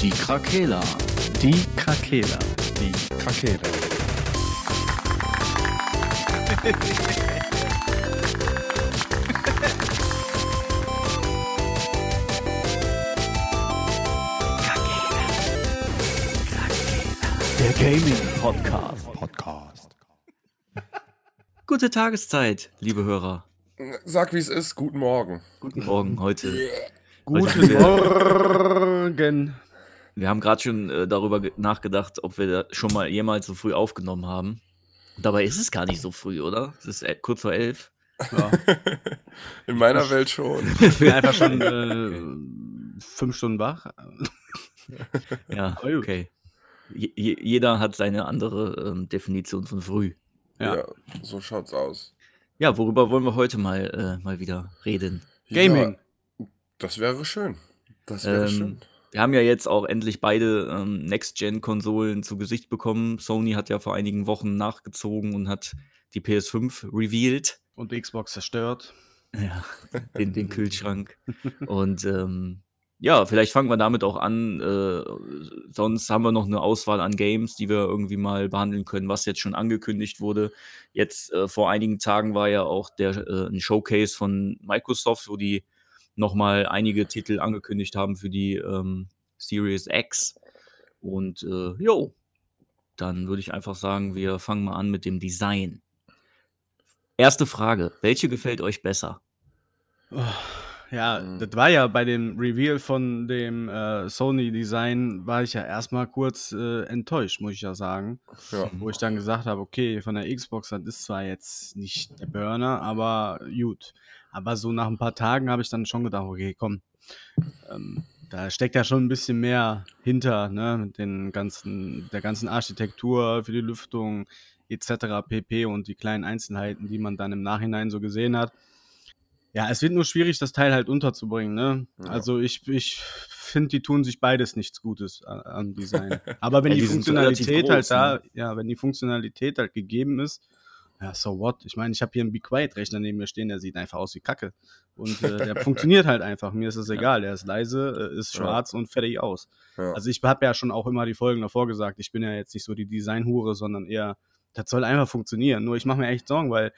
Die Krakela. Die Krakela. Die Krakela. Der Gaming Podcast. Podcast. Gute Tageszeit, liebe Hörer. Sag, wie es ist. Guten Morgen. Guten Morgen heute. Guten Morgen. Wir haben gerade schon äh, darüber ge- nachgedacht, ob wir da schon mal jemals so früh aufgenommen haben. Dabei ist es gar nicht so früh, oder? Es ist äh, kurz vor elf. Ja, In meiner Welt schon. ich bin einfach schon äh, fünf Stunden wach. Ja, okay. Je, jeder hat seine andere ähm, Definition von früh. Ja. Ja. so schaut's aus. Ja, worüber wollen wir heute mal, äh, mal wieder reden? Gaming. Ja, das wäre schön. Das wäre Ähm, schön. Wir haben ja jetzt auch endlich beide ähm, Next-Gen-Konsolen zu Gesicht bekommen. Sony hat ja vor einigen Wochen nachgezogen und hat die PS5 revealed. Und die Xbox zerstört. Ja, den, den Kühlschrank. Und ähm, ja, vielleicht fangen wir damit auch an. Äh, sonst haben wir noch eine Auswahl an Games, die wir irgendwie mal behandeln können, was jetzt schon angekündigt wurde. Jetzt äh, vor einigen Tagen war ja auch der, äh, ein Showcase von Microsoft, wo die nochmal einige Titel angekündigt haben für die ähm, Series X. Und äh, jo, dann würde ich einfach sagen, wir fangen mal an mit dem Design. Erste Frage: Welche gefällt euch besser? Oh, ja, Mhm. das war ja bei dem Reveal von dem äh, Sony-Design, war ich ja erstmal kurz äh, enttäuscht, muss ich ja sagen. Ja. Wo ich dann gesagt habe, okay, von der Xbox, das ist zwar jetzt nicht der Burner, aber gut. Aber so nach ein paar Tagen habe ich dann schon gedacht, okay, komm, ähm, da steckt ja schon ein bisschen mehr hinter, ne, mit den ganzen, der ganzen Architektur für die Lüftung etc. pp. und die kleinen Einzelheiten, die man dann im Nachhinein so gesehen hat. Ja, es wird nur schwierig, das Teil halt unterzubringen, ne? Ja. Also ich, ich finde, die tun sich beides nichts Gutes am Design. Aber wenn Ja, die, die Funktionalität halt groß, da, ne? ja, wenn die Funktionalität halt gegeben ist, ja, so what? Ich meine, ich habe hier einen Be Quiet-Rechner neben mir stehen, der sieht einfach aus wie Kacke. Und äh, der funktioniert halt einfach. Mir ist es egal. Der ist leise, äh, ist Ja. schwarz und fertig aus. Ja. Also ich habe ja schon auch immer die Folgen davor gesagt, ich bin ja jetzt nicht so die Designhure, sondern eher, das soll einfach funktionieren. Nur ich mache mir echt Sorgen, weil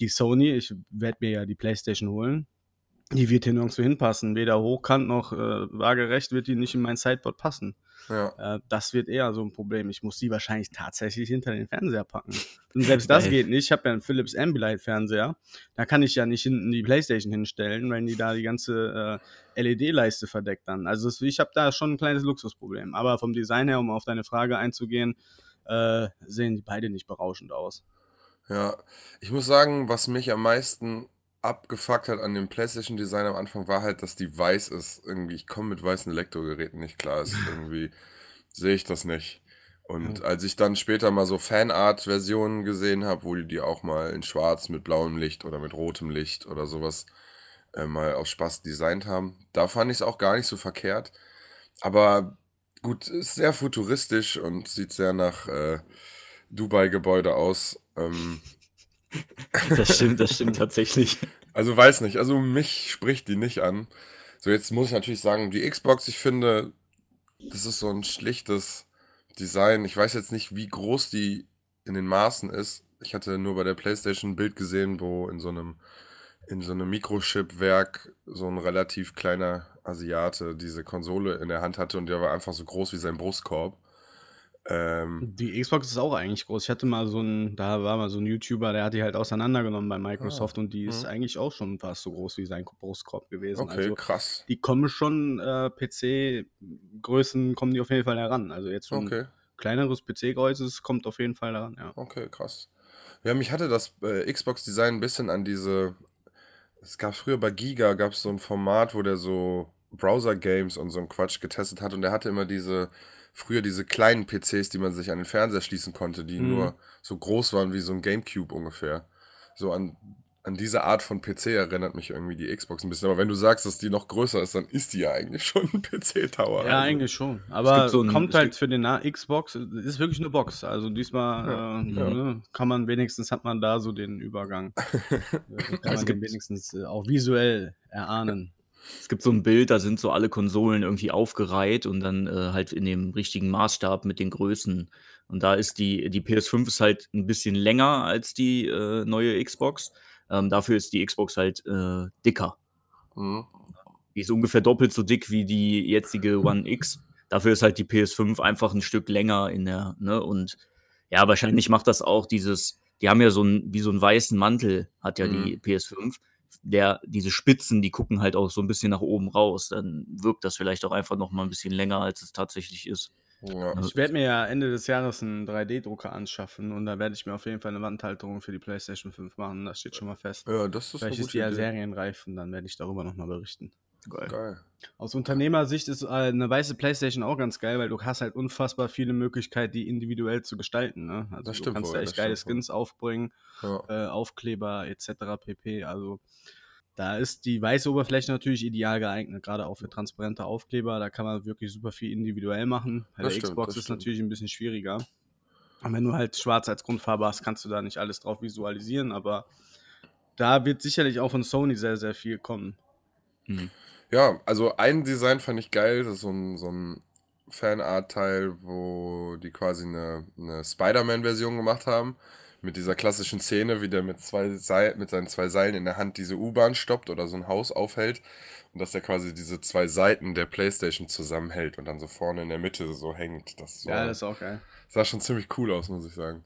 die Sony, ich werde mir ja die Playstation holen, die wird hier nirgendwo hinpassen. Weder hochkant noch äh, waagerecht wird die nicht in mein Sideboard passen. Ja. Äh, das wird eher so ein Problem. Ich muss die wahrscheinlich tatsächlich hinter den Fernseher packen. Und selbst das geht nicht. Ich habe ja einen Philips Ambilight-Fernseher. Da kann ich ja nicht hinten die Playstation hinstellen, wenn die da die ganze äh, LED-Leiste verdeckt dann. Also es- ich habe da schon ein kleines Luxusproblem. Aber vom Design her, um auf deine Frage einzugehen, äh, sehen die beide nicht berauschend aus. Ja, ich muss sagen, was mich am meisten abgefuckt hat an dem PlayStation Design am Anfang war halt, dass die weiß ist. Irgendwie, ich komme mit weißen Elektrogeräten nicht klar. Ist irgendwie sehe ich das nicht. Und als ich dann später mal so Fanart-Versionen gesehen habe, wo die die auch mal in Schwarz mit blauem Licht oder mit rotem Licht oder sowas äh, mal aus Spaß designt haben, da fand ich es auch gar nicht so verkehrt. Aber gut, ist sehr futuristisch und sieht sehr nach äh, Dubai-Gebäude aus. Ähm, Das stimmt, das stimmt tatsächlich. also weiß nicht, also mich spricht die nicht an. So, jetzt muss ich natürlich sagen, die Xbox, ich finde, das ist so ein schlichtes Design. Ich weiß jetzt nicht, wie groß die in den Maßen ist. Ich hatte nur bei der PlayStation ein Bild gesehen, wo in so einem, in so einem Mikrochip-Werk so ein relativ kleiner Asiate diese Konsole in der Hand hatte und der war einfach so groß wie sein Brustkorb. Ähm, Die Xbox ist auch eigentlich groß. Ich hatte mal so ein, da war mal so ein YouTuber, der hat die halt auseinandergenommen bei Microsoft und die ist Mhm. eigentlich auch schon fast so groß wie sein Brustkorb gewesen. okay, Also krass. die kommen schon, äh, PC-Größen kommen die auf jeden Fall heran. Also jetzt so ein Okay. kleineres PC-Kreuzes kommt auf jeden Fall heran, ja. Okay, krass. Ja, mich hatte das äh, Xbox-Design ein bisschen an diese. Es gab früher bei Giga gab es so ein Format, wo der so Browser-Games und so ein Quatsch getestet hat und der hatte immer diese, früher diese kleinen PCs, die man sich an den Fernseher schließen konnte, die Mhm. nur so groß waren wie so ein Gamecube ungefähr. So an, an diese Art von PC erinnert mich irgendwie die Xbox ein bisschen. Aber wenn du sagst, dass die noch größer ist, dann ist die ja eigentlich schon ein PC-Tower. Ja, also. eigentlich schon. Aber so ein- kommt halt für den Na Xbox, es ist wirklich eine Box. Also diesmal Ja, äh, ja. Ne, kann man wenigstens, hat man da so den Übergang. Äh, kann Es man den gibt- wenigstens äh, auch visuell erahnen. Es gibt so ein Bild, da sind so alle Konsolen irgendwie aufgereiht und dann äh, halt in dem richtigen Maßstab mit den Größen. Und da ist die, die PS5 ist halt ein bisschen länger als die äh, neue Xbox. Ähm, dafür ist die Xbox halt äh, dicker. Mhm. Die ist ungefähr doppelt so dick wie die jetzige One X. Dafür ist halt die PS5 einfach ein Stück länger in der, ne? Und ja, wahrscheinlich macht das auch dieses, die haben ja so ein, wie so einen weißen Mantel, hat ja die Mhm. PS5. Der, diese Spitzen, die gucken halt auch so ein bisschen nach oben raus. Dann wirkt das vielleicht auch einfach noch mal ein bisschen länger, als es tatsächlich ist. Ja. Also, Ich werde mir ja Ende des Jahres einen 3D-Drucker anschaffen und da werde ich mir auf jeden Fall eine Wandhalterung für die PlayStation 5 machen. Das steht schon mal fest. ja, das ist Vielleicht ist die ja serienreif und dann werde ich darüber nochmal berichten. Geil. Geil. Aus Unternehmersicht ist äh, eine weiße PlayStation auch ganz geil, weil du hast halt unfassbar viele Möglichkeiten, die individuell zu gestalten. Ne? Also Das du stimmt kannst wohl, da echt geile stimmt wohl. Skins aufbringen, Ja. äh, Aufkleber etc. pp. Also da ist die weiße Oberfläche natürlich ideal geeignet, gerade auch für transparente Aufkleber. Da kann man wirklich super viel individuell machen. Bei Das der stimmt, Xbox ist stimmt. natürlich ein bisschen schwieriger. Und wenn du halt schwarz als Grundfarbe hast, kannst du da nicht alles drauf visualisieren, aber da wird sicherlich auch von Sony sehr, sehr viel kommen. Mhm. Ja, also ein Design fand ich geil, das ist so ein, so ein Fanart-Teil, wo die quasi eine, eine Spider-Man-Version gemacht haben. Mit dieser klassischen Szene, wie der mit, zwei Seil, mit seinen zwei Seilen in der Hand diese U-Bahn stoppt oder so ein Haus aufhält. Und dass er quasi diese zwei Seiten der Playstation zusammenhält und dann so vorne in der Mitte so hängt. Das, Ja, war, das ist auch geil. sah schon ziemlich cool aus, muss ich sagen.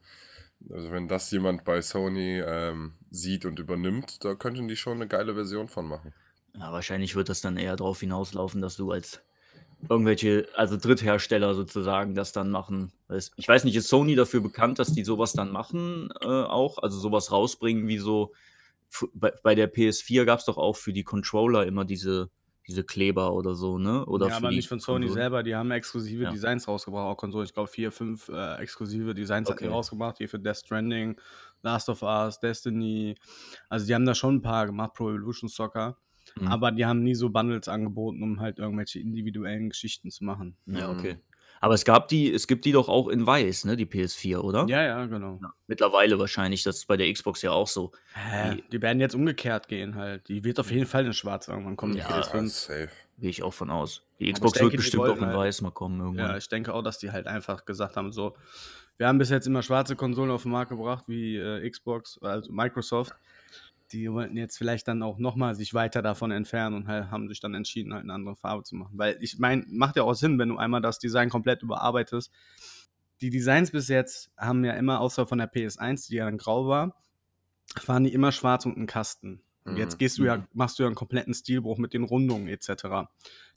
Also wenn das jemand bei Sony ähm, sieht und übernimmt, da könnten die schon eine geile Version von machen. Ja, wahrscheinlich wird das dann eher darauf hinauslaufen, dass du als irgendwelche, also Dritthersteller sozusagen das dann machen. Ich weiß nicht, ist Sony dafür bekannt, dass die sowas dann machen äh, auch? Also sowas rausbringen wie so, bei, bei der PS4 gab es doch auch für die Controller immer diese, diese Kleber oder so, ne? Oder ja, für aber die nicht von Sony Konsolen. selber, die haben exklusive Ja. Designs rausgebracht, auch Konsolen. Ich glaube, vier, fünf äh, exklusive Designs hat die Okay. rausgebracht, hier für Death Stranding, Last of Us, Destiny. Also die haben da schon ein paar gemacht, Pro Evolution Soccer. Mhm. Aber die haben nie so Bundles angeboten, um halt irgendwelche individuellen Geschichten zu machen. Ja, Mhm. okay. Aber es gab die, es gibt die doch auch in weiß, ne? Die PS4, oder? Ja, ja, genau. Ja, Mittlerweile wahrscheinlich, das ist bei der Xbox ja auch so. Hä? Die- Die werden jetzt umgekehrt gehen halt. Die wird auf jeden Fall in schwarz irgendwann kommen, die Ja, Ja, PS5. safe. Gehe ich auch von aus. Die Xbox denke, wird bestimmt auch in halt- weiß mal kommen irgendwann. Ja, ich denke auch, dass die halt einfach gesagt haben, so, wir haben bis jetzt immer schwarze Konsolen auf den Markt gebracht, wie äh, Xbox, also Microsoft. Die wollten jetzt vielleicht dann auch nochmal sich weiter davon entfernen und halt, haben sich dann entschieden, halt eine andere Farbe zu machen. Weil ich meine, macht ja auch Sinn, wenn du einmal das Design komplett überarbeitest. Die Designs bis jetzt haben ja immer, außer von der PS1, die ja dann grau war, waren die immer schwarz und ein Kasten. Und jetzt Mhm. gehst du ja, Mhm. machst du ja einen kompletten Stilbruch mit den Rundungen etc.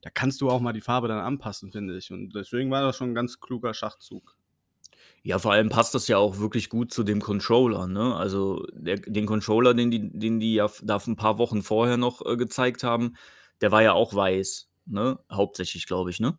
Da kannst du auch mal die Farbe dann anpassen, finde ich. Und deswegen war das schon ein ganz kluger Schachzug. Ja, vor allem passt das ja auch wirklich gut zu dem Controller, ne? Also der, den Controller, den die, den die ja f- da ein paar Wochen vorher noch äh, gezeigt haben, der war ja auch weiß, ne? Hauptsächlich, glaube ich, ne?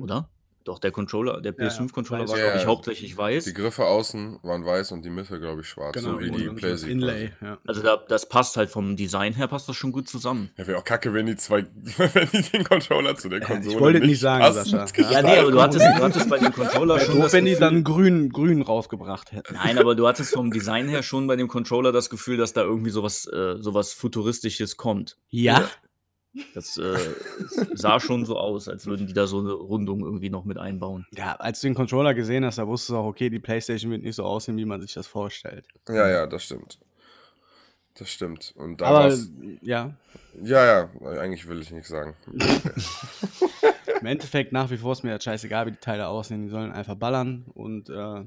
Oder? Doch, der Controller, der Ja, ja, PS5-Controller weiß. war, Ja, glaube ich, ja. hauptsächlich weiß. Die Griffe außen waren weiß und die Mitte, glaube ich, schwarz. Genau, so wie die PlayStation. Inlay, ja. Also da, das passt halt vom Design her, passt das schon gut zusammen. Ja, wäre auch kacke, wenn die zwei, wenn die den Controller zu der ich Konsole wollte nicht sagen, passend Sascha. Ja, nee, aber du hattest, du hattest bei dem Controller schon doof, das wenn die dann grün, grün rausgebracht hätten. Nein, aber du hattest vom Design her schon bei dem Controller das Gefühl, dass da irgendwie sowas, äh, sowas Futuristisches kommt. Ja? Das äh, sah schon so aus, als würden die da so eine Rundung irgendwie noch mit einbauen. Ja, als du den Controller gesehen hast, da wusstest du auch, okay, die Playstation wird nicht so aussehen, wie man sich das vorstellt. Ja, ja, das stimmt. Das stimmt. Und da Aber ja, ja, ja, eigentlich will ich nichts sagen. im Endeffekt nach wie vor ist mir das scheißegal, wie die Teile aussehen. Die sollen einfach ballern. Und äh,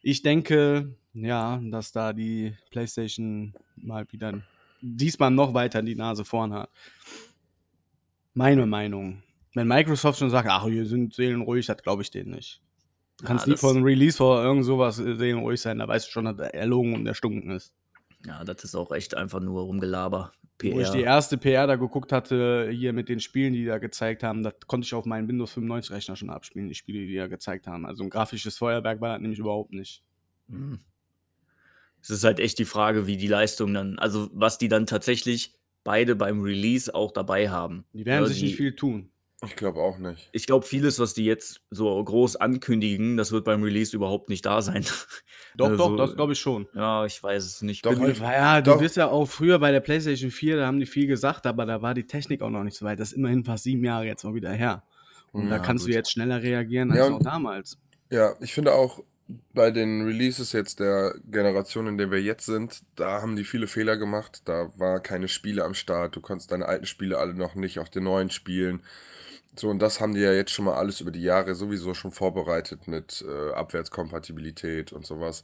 ich denke, ja, dass da die PlayStation mal wieder diesmal noch weiter die Nase vorn hat. Meine Meinung. Wenn Microsoft schon sagt, ach, wir sind seelenruhig, das glaube ich denen nicht. Du kannst Ja, nie einem Release vor irgend sowas äh, seelenruhig sein, da weißt du schon, dass er erlogen und erstunken ist. Ja, das ist auch echt einfach nur rumgelaber. Wo ich die PR. erste PR da geguckt hatte, hier mit den Spielen, die da gezeigt haben, das konnte ich auf meinen Windows 95 Rechner schon abspielen, die Spiele, die die da gezeigt haben. Also ein grafisches Feuerwerk war das nämlich überhaupt nicht. Mhm. Es ist halt echt die Frage, wie die Leistung dann, also was die dann tatsächlich beide beim Release auch dabei haben. Die werden Ja, sich die- nicht viel tun. Ich glaube auch nicht. Ich glaube, vieles, was die jetzt so groß ankündigen, das wird beim Release überhaupt nicht da sein. Doch, Also, doch, das glaube ich schon. Ja, ich weiß es nicht. Doch, ich- Ja, du bist ja auch früher bei der PlayStation 4, da haben die viel gesagt, aber da war die Technik auch noch nicht so weit. Das ist immerhin fast sieben Jahre jetzt mal wieder her. Und da Ja, kannst gut. du jetzt schneller reagieren als Ja, auch und- damals. Ja, ich finde auch bei den Releases jetzt der Generation, in der wir jetzt sind, da haben die viele Fehler gemacht. Da war keine Spiele am Start. Du konntest deine alten Spiele alle noch nicht auf den neuen spielen. So, und das haben die ja jetzt schon mal alles über die Jahre sowieso schon vorbereitet mit äh, Abwärtskompatibilität und sowas.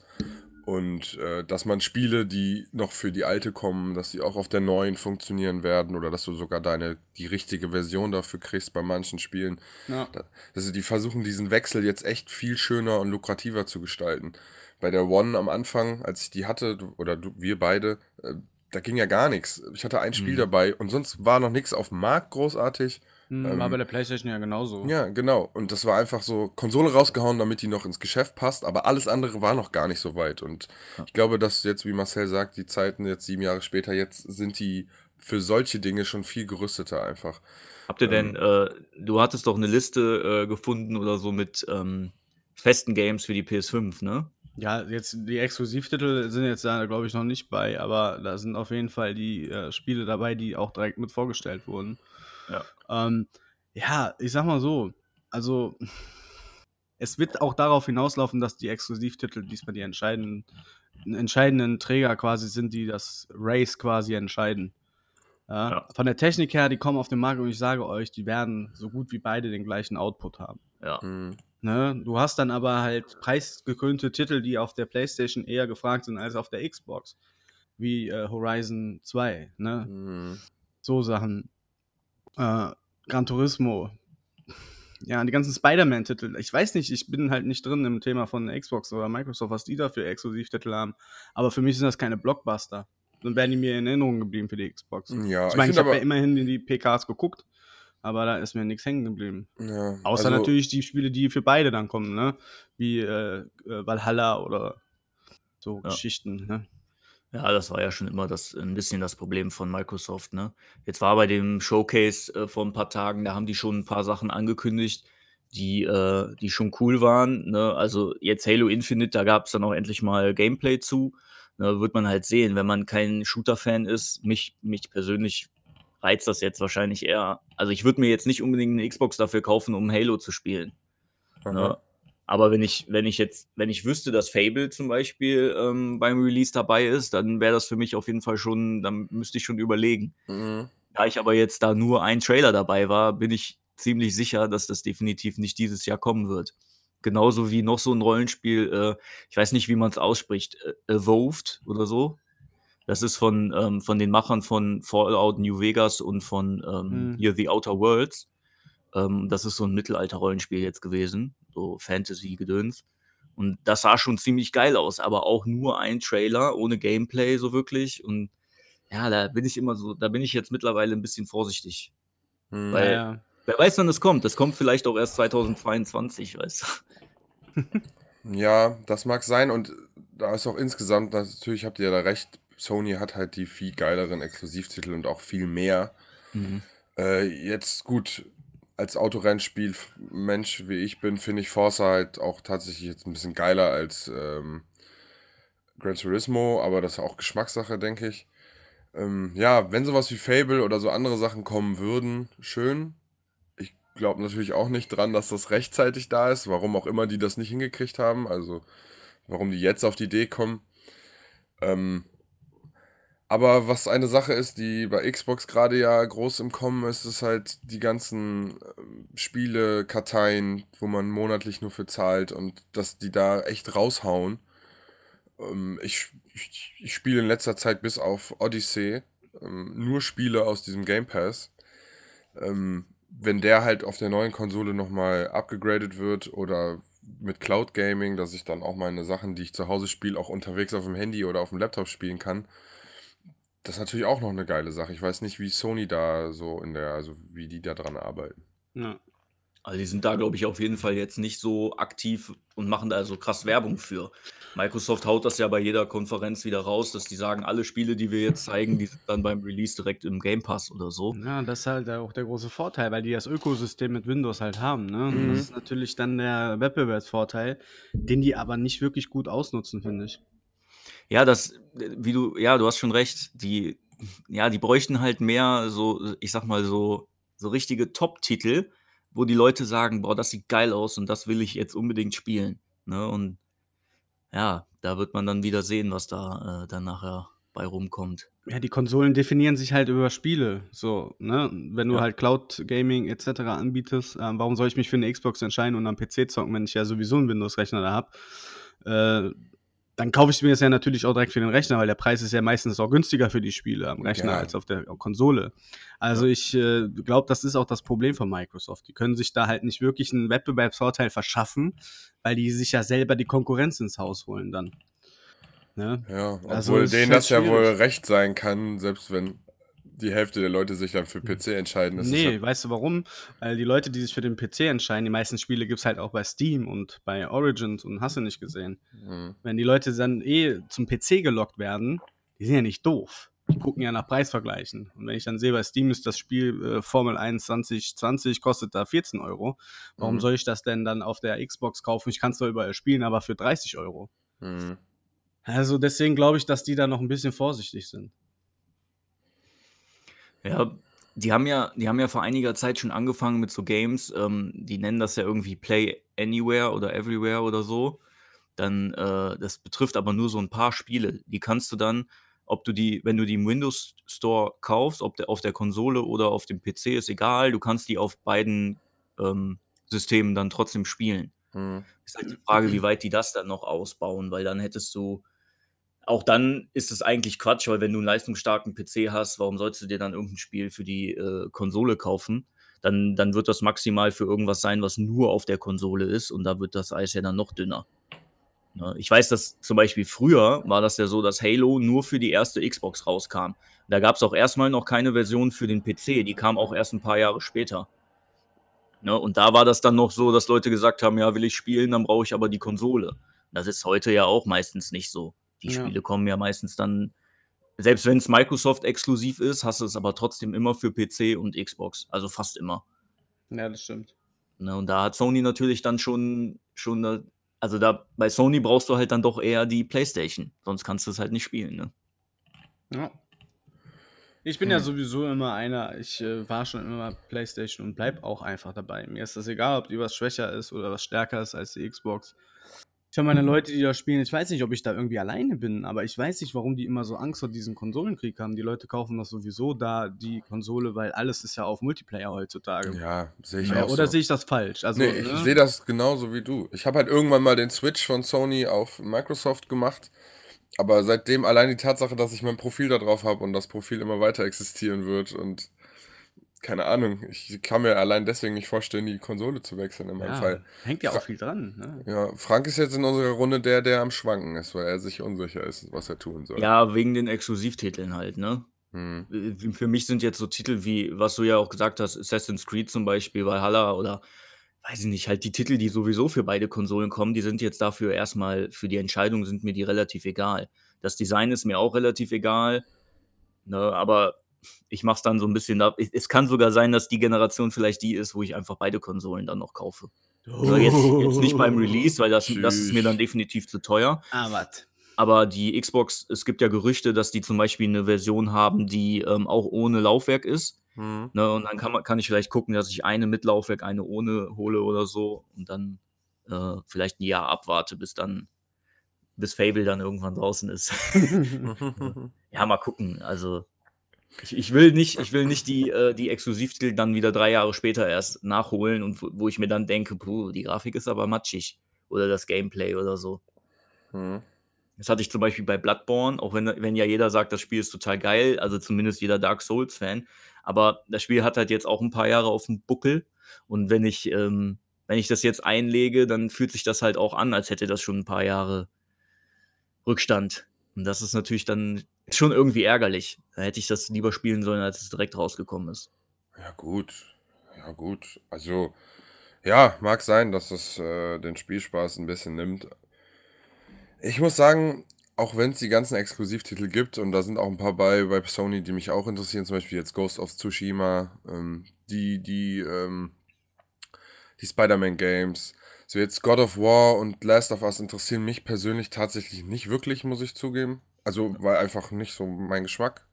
Und äh, dass man Spiele, die noch für die alte kommen, dass die auch auf der neuen funktionieren werden oder dass du sogar deine die richtige Version dafür kriegst bei manchen Spielen. Ja. Also die versuchen diesen Wechsel jetzt echt viel schöner und lukrativer zu gestalten. Bei der One am Anfang, als ich die hatte, oder du, wir beide, äh, da ging ja gar nichts. Ich hatte ein Spiel Mhm. dabei und sonst war noch nichts auf dem Markt großartig. Hm, Ähm, war bei der PlayStation ja genauso. Ja, genau. Und das war einfach so Konsole rausgehauen, damit die noch ins Geschäft passt, aber alles andere war noch gar nicht so weit. Und Ja. ich glaube, dass jetzt, wie Marcel sagt, die Zeiten jetzt sieben Jahre später, jetzt sind die für solche Dinge schon viel gerüsteter einfach. Habt ihr denn, Ähm. äh, du hattest doch eine Liste äh, gefunden oder so mit ähm, festen Games für die PS5, ne? Ja, jetzt die Exklusivtitel sind jetzt da, glaube ich, noch nicht bei, aber da sind auf jeden Fall die äh, Spiele dabei, die auch direkt mit vorgestellt wurden. Ja. Ähm, ja, ich sag mal so, also es wird auch darauf hinauslaufen, dass die Exklusivtitel diesmal die entscheidenden, entscheidenden Träger quasi sind, die das Race quasi entscheiden. Ja, Ja. Von der Technik her, die kommen auf den Markt und ich sage euch, die werden so gut wie beide den gleichen Output haben. Ja. Mhm. Ne? Du hast dann aber halt preisgekrönte Titel, die auf der PlayStation eher gefragt sind als auf der Xbox. Wie äh, Horizon 2, ne? Mhm. So Sachen. Äh, Gran Turismo. Ja, die ganzen Spider-Man-Titel. Ich weiß nicht, ich bin halt nicht drin im Thema von Xbox oder Microsoft, was die da für Exklusivtitel haben. Aber für mich sind das keine Blockbuster. Dann wären die mir in Erinnerung geblieben für die Xbox. Ja, ich meine, ich find habe ja immerhin in die PKs geguckt, aber da ist mir nichts hängen geblieben. ja, Außer also- natürlich die Spiele, die für beide dann kommen, ne? Wie äh, äh, Valhalla oder so Ja. Geschichten, ne? Ja, das war ja schon immer das ein bisschen das Problem von Microsoft, ne? Jetzt war bei dem Showcase äh, vor ein paar Tagen, da haben die schon ein paar Sachen angekündigt, die, äh, die schon cool waren. Ne? Also jetzt Halo Infinite, da gab es dann auch endlich mal Gameplay zu. Ne, wird man halt sehen, wenn man kein Shooter-Fan ist. Mich, mich persönlich reizt das jetzt wahrscheinlich eher. Also ich würde mir jetzt nicht unbedingt eine Xbox dafür kaufen, um Halo zu spielen. Aha. Ne? Aber wenn ich, wenn ich jetzt, wenn ich wüsste, dass Fable zum Beispiel ähm, beim Release dabei ist, dann wäre das für mich auf jeden Fall schon, dann müsste ich schon überlegen. Mhm. Da ich aber jetzt da nur ein Trailer dabei war, bin ich ziemlich sicher, dass das definitiv nicht dieses Jahr kommen wird. Genauso wie noch so ein Rollenspiel, äh, ich weiß nicht, wie man es ausspricht, äh, Evolved oder so. Das ist von, ähm, von den Machern von Fallout New Vegas und von ähm, Hm. hier The Outer Worlds. Ähm, das ist so ein Mittelalter-Rollenspiel jetzt gewesen, so Fantasy-Gedöns. Und das sah schon ziemlich geil aus, aber auch nur ein Trailer, ohne Gameplay so wirklich. Und ja, da bin ich immer so, da bin ich jetzt mittlerweile ein bisschen vorsichtig. Mhm. Weil- ja. Wer weiß, wann es kommt. Das kommt vielleicht auch erst 2022, weißt du. Ja, das mag sein und da ist auch insgesamt, natürlich habt ihr da recht, Sony hat halt die viel geileren Exklusivtitel und auch viel mehr. Äh, jetzt gut, als Autorennspiel Mensch wie ich bin, finde ich Forza halt auch tatsächlich jetzt ein bisschen geiler als ähm, Gran Turismo, aber das ist auch Geschmackssache, denke ich. Ähm, ja, wenn sowas wie Fable oder so andere Sachen kommen würden, schön. Ich glaube natürlich auch nicht dran, dass das rechtzeitig da ist, warum auch immer die das nicht hingekriegt haben, also warum die jetzt auf die Idee kommen. Ähm, aber was eine Sache ist, die bei Xbox gerade ja groß im Kommen ist, ist halt die ganzen ähm, Spiele, Karteien, wo man monatlich nur für zahlt und dass die da echt raushauen. Ähm, ich, ich, ich spiele in letzter Zeit bis auf Odyssey ähm, nur Spiele aus diesem Game Pass. Wenn der halt auf der neuen Konsole nochmal abgegradet wird oder mit Cloud Gaming, dass ich dann auch meine Sachen, die ich zu Hause spiele, auch unterwegs auf dem Handy oder auf dem Laptop spielen kann, das ist natürlich auch noch eine geile Sache. Ich weiß nicht, wie Sony da so in der, also wie die da dran arbeiten. ja. Also, die sind da, glaube ich, auf jeden Fall jetzt nicht so aktiv und machen da so krass Werbung für. Microsoft haut das ja bei jeder Konferenz wieder raus, dass die sagen, alle Spiele, die wir jetzt zeigen, die sind dann beim Release direkt im Game Pass oder so. Ja, das ist halt auch der große Vorteil, weil die das Ökosystem mit Windows halt haben, ne? Und das ist natürlich dann der Wettbewerbsvorteil, den die aber nicht wirklich gut ausnutzen, finde ich. Ja, das, wie du, ja, du hast schon recht. Die, ja, die bräuchten halt mehr so, ich sag mal so, so richtige Top-Titel, wo die Leute sagen, boah, das sieht geil aus und das will ich jetzt unbedingt spielen. Ne? Und ja, da wird man dann wieder sehen, was da äh, dann nachher bei rumkommt. Ja, die Konsolen definieren sich halt über Spiele. So, ne? Wenn du Ja. halt Cloud Gaming etc. anbietest, ähm, warum soll ich mich für eine Xbox entscheiden und am PC zocken, wenn ich ja sowieso einen Windows-Rechner da habe? Äh, dann kaufe ich mir das ja natürlich auch direkt für den Rechner, weil der Preis ist ja meistens auch günstiger für die Spiele am Rechner Ja. als auf der Konsole. Also ich äh, glaube, das ist auch das Problem von Microsoft. Die können sich da halt nicht wirklich einen Wettbewerbsvorteil verschaffen, weil die sich ja selber die Konkurrenz ins Haus holen dann. Ne? Ja, obwohl Also, es ist denen halt das ja wohl schwierig. recht sein kann, selbst wenn die Hälfte der Leute sich dann für PC entscheiden. Das Nee, ja, weißt du warum? Weil die Leute, die sich für den PC entscheiden, die meisten Spiele gibt es halt auch bei Steam und bei Origins und hast du nicht gesehen. Mhm. Wenn die Leute dann eh zum PC gelockt werden, die sind ja nicht doof. Die gucken ja nach Preisvergleichen. Und wenn ich dann sehe, bei Steam ist das Spiel äh, Formel 1 2020, kostet da 14 Euro. Warum Mhm. soll ich das denn dann auf der Xbox kaufen? Ich kann es zwar überall spielen, aber für 30 Euro. Mhm. Also deswegen glaube ich, dass die da noch ein bisschen vorsichtig sind. Ja, die haben ja, die haben ja vor einiger Zeit schon angefangen mit so Games, ähm, die nennen das ja irgendwie Play Anywhere oder Everywhere oder so. Dann, äh, das betrifft aber nur so ein paar Spiele. Die kannst du dann, ob du die, wenn du die im Windows Store kaufst, ob der auf der Konsole oder auf dem PC, ist egal, du kannst die auf beiden ähm, Systemen dann trotzdem spielen. Mhm. Ist halt die Frage, wie weit die das dann noch ausbauen, weil dann hättest du, auch dann ist es eigentlich Quatsch, weil wenn du einen leistungsstarken PC hast, warum sollst du dir dann irgendein Spiel für die äh, Konsole kaufen? Dann, dann wird das maximal für irgendwas sein, was nur auf der Konsole ist und da wird das Eis ja dann noch dünner. Ne? Ich weiß, dass zum Beispiel früher war das ja so, dass Halo nur für die erste Xbox rauskam. Da gab es auch erstmal noch keine Version für den PC, die kam auch erst ein paar Jahre später. Ne? Und da war das dann noch so, dass Leute gesagt haben, ja, will ich spielen, dann brauche ich aber die Konsole. Das ist heute ja auch meistens nicht so. Die Ja. Spiele kommen ja meistens dann, selbst wenn es Microsoft exklusiv ist, hast du es aber trotzdem immer für PC und Xbox. Also fast immer. Ja, das stimmt. Ne? Und da hat Sony natürlich dann schon, schon da, also da bei Sony brauchst du halt dann doch eher die Playstation. Sonst kannst du es halt nicht spielen. Ne? Ja. Ich bin ja Hm. sowieso immer einer, ich äh, war schon immer PlayStation und bleib auch einfach dabei. Mir ist das egal, ob die was schwächer ist oder was stärker ist als die Xbox. Ich habe meine Leute, die da spielen, ich weiß nicht, ob ich da irgendwie alleine bin, aber ich weiß nicht, warum die immer so Angst vor diesem Konsolenkrieg haben. Die Leute kaufen das sowieso da, die Konsole, weil alles ist ja auf Multiplayer heutzutage. Ja, sehe ich Ja, auch oder so. sehe ich das falsch? Also, Nee, ich ne? sehe das genauso wie du. Ich habe halt irgendwann mal den Switch von Sony auf Microsoft gemacht. Aber seitdem allein die Tatsache, dass ich mein Profil da drauf habe und das Profil immer weiter existieren wird und keine Ahnung, ich kann mir allein deswegen nicht vorstellen, die Konsole zu wechseln in meinem ja, Fall. hängt ja Fra- auch viel dran. Ne? Ja, Frank ist jetzt in unserer Runde der, der am Schwanken ist, weil er sich unsicher ist, was er tun soll. Ja, wegen den Exklusivtiteln halt, ne? Hm. Für mich sind jetzt so Titel wie, was du ja auch gesagt hast, Assassin's Creed zum Beispiel, Valhalla oder weiß ich nicht, halt die Titel, die sowieso für beide Konsolen kommen, die sind jetzt dafür erstmal, für die Entscheidung sind mir die relativ egal. Das Design ist mir auch relativ egal, ne, aber ich mach's dann so ein bisschen da. Es es kann sogar sein, dass die Generation vielleicht die ist, wo ich einfach beide Konsolen dann noch kaufe. Also jetzt, jetzt nicht beim Release, weil das, das ist mir dann definitiv zu teuer. Ah, was? Aber die Xbox, es gibt ja Gerüchte, dass die zum Beispiel eine Version haben, die ähm, auch ohne Laufwerk ist. Hm. Ne? Und dann kann, man, kann ich vielleicht gucken, dass ich eine mit Laufwerk, eine ohne hole oder so. Und dann äh, vielleicht ein Jahr abwarte, bis dann, bis Fable dann irgendwann draußen ist. ja, mal gucken. Also ich, ich will nicht, ich will nicht die, äh, die Exklusivtitel dann wieder drei Jahre später erst nachholen und wo, wo ich mir dann denke, puh, die Grafik ist aber matschig. Oder das Gameplay oder so. Hm. Das hatte ich zum Beispiel bei Bloodborne, auch wenn, wenn ja jeder sagt, das Spiel ist total geil, also zumindest jeder Dark Souls-Fan. Aber das Spiel hat halt jetzt auch ein paar Jahre auf dem Buckel. Und wenn ich, ähm, wenn ich das jetzt einlege, dann fühlt sich das halt auch an, als hätte das schon ein paar Jahre Rückstand. Und das ist natürlich dann schon irgendwie ärgerlich. Da hätte ich das lieber spielen sollen, als es direkt rausgekommen ist. Ja, gut. Ja, gut. Also, Ja, mag sein, dass es äh, den Spielspaß ein bisschen nimmt. Ich muss sagen, auch wenn es die ganzen Exklusivtitel gibt, und da sind auch ein paar bei, bei Sony, die mich auch interessieren, zum Beispiel jetzt Ghost of Tsushima, ähm, die, die, ähm, die Spider-Man-Games, so jetzt God of War und Last of Us interessieren mich persönlich tatsächlich nicht wirklich, muss ich zugeben. Also, weil einfach nicht so mein Geschmack.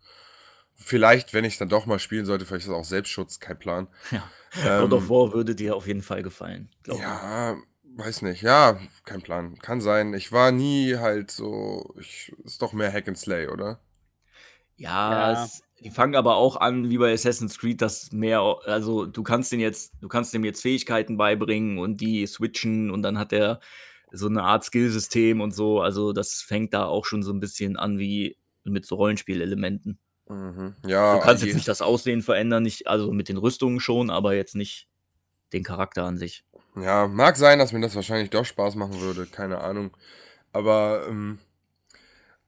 Vielleicht, wenn ich dann doch mal spielen sollte, vielleicht ist das auch Selbstschutz, kein Plan. Ja. God of Ähm, War würde dir auf jeden Fall gefallen, glaube ich. ja, weiß nicht. Ja, kein Plan. Kann sein. Ich war nie halt so. Ich, ist doch mehr Hack and Slay, oder? Ja, Ja. es, die fangen aber auch an, wie bei Assassin's Creed, dass mehr, also du kannst den jetzt, du kannst dem jetzt Fähigkeiten beibringen und die switchen und dann hat er so eine Art Skillsystem und so. Also das fängt da auch schon so ein bisschen an wie mit so Rollenspielelementen. Mhm. Du Ja, kannst je, jetzt nicht das Aussehen verändern, nicht, also mit den Rüstungen schon, aber jetzt nicht den Charakter an sich. ja, mag sein, dass mir das wahrscheinlich doch Spaß machen würde. Keine Ahnung. Aber ähm,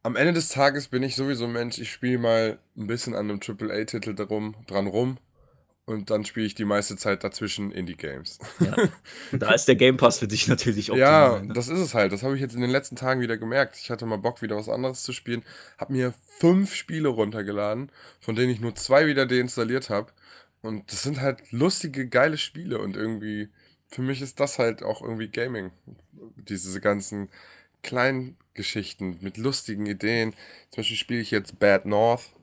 am Ende des Tages bin ich sowieso ein Mensch. Ich spiele mal ein bisschen an einem AAA-Titel drum, dran rum. Und dann spiele ich die meiste Zeit dazwischen Indie-Games. Ja. Da ist der Game Pass für dich natürlich Ja, optimal. Ne? das ist es halt. Das habe ich jetzt in den letzten Tagen wieder gemerkt. Ich hatte mal Bock, wieder was anderes zu spielen. Habe mir fünf Spiele runtergeladen, von denen ich nur zwei wieder deinstalliert habe. Und das sind halt lustige, geile Spiele. Und irgendwie, für mich ist das halt auch irgendwie Gaming. Diese ganzen kleinen Geschichten mit lustigen Ideen. Zum Beispiel spiele ich jetzt Bad North.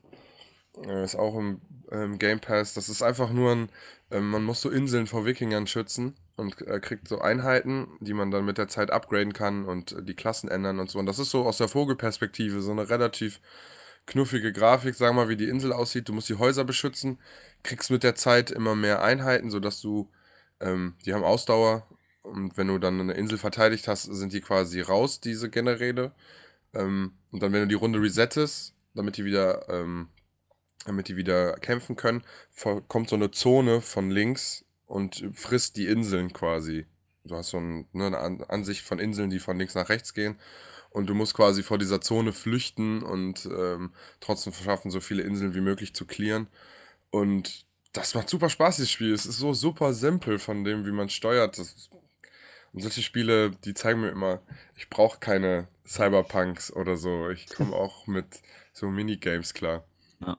Äh, Ist auch im, im Game Pass. Das ist einfach nur ein, ähm, man muss so Inseln vor Wikingern schützen und äh, kriegt so Einheiten, die man dann mit der Zeit upgraden kann und äh, die Klassen ändern und so. Und das ist so aus der Vogelperspektive so eine relativ knuffige Grafik, sag mal, wie die Insel aussieht. Du musst die Häuser beschützen, kriegst mit der Zeit immer mehr Einheiten, sodass du, ähm, die haben Ausdauer. Und wenn du dann eine Insel verteidigt hast, sind die quasi raus, diese Generäle. Ähm, und dann, wenn du die Runde resettest, damit die wieder, ähm, damit die wieder kämpfen können, kommt so eine Zone von links und frisst die Inseln quasi. Du hast so ein, ne, eine An Ansicht von Inseln, die von links nach rechts gehen. Und du musst quasi vor dieser Zone flüchten und ähm, trotzdem schaffen, so viele Inseln wie möglich zu clearen. Und das macht super Spaß, dieses Spiel. Es ist so super simpel von dem, wie man steuert. Das, und solche Spiele, die zeigen mir immer, ich brauche keine Cyberpunks oder so. Ich komme auch mit so Minigames klar. Ja.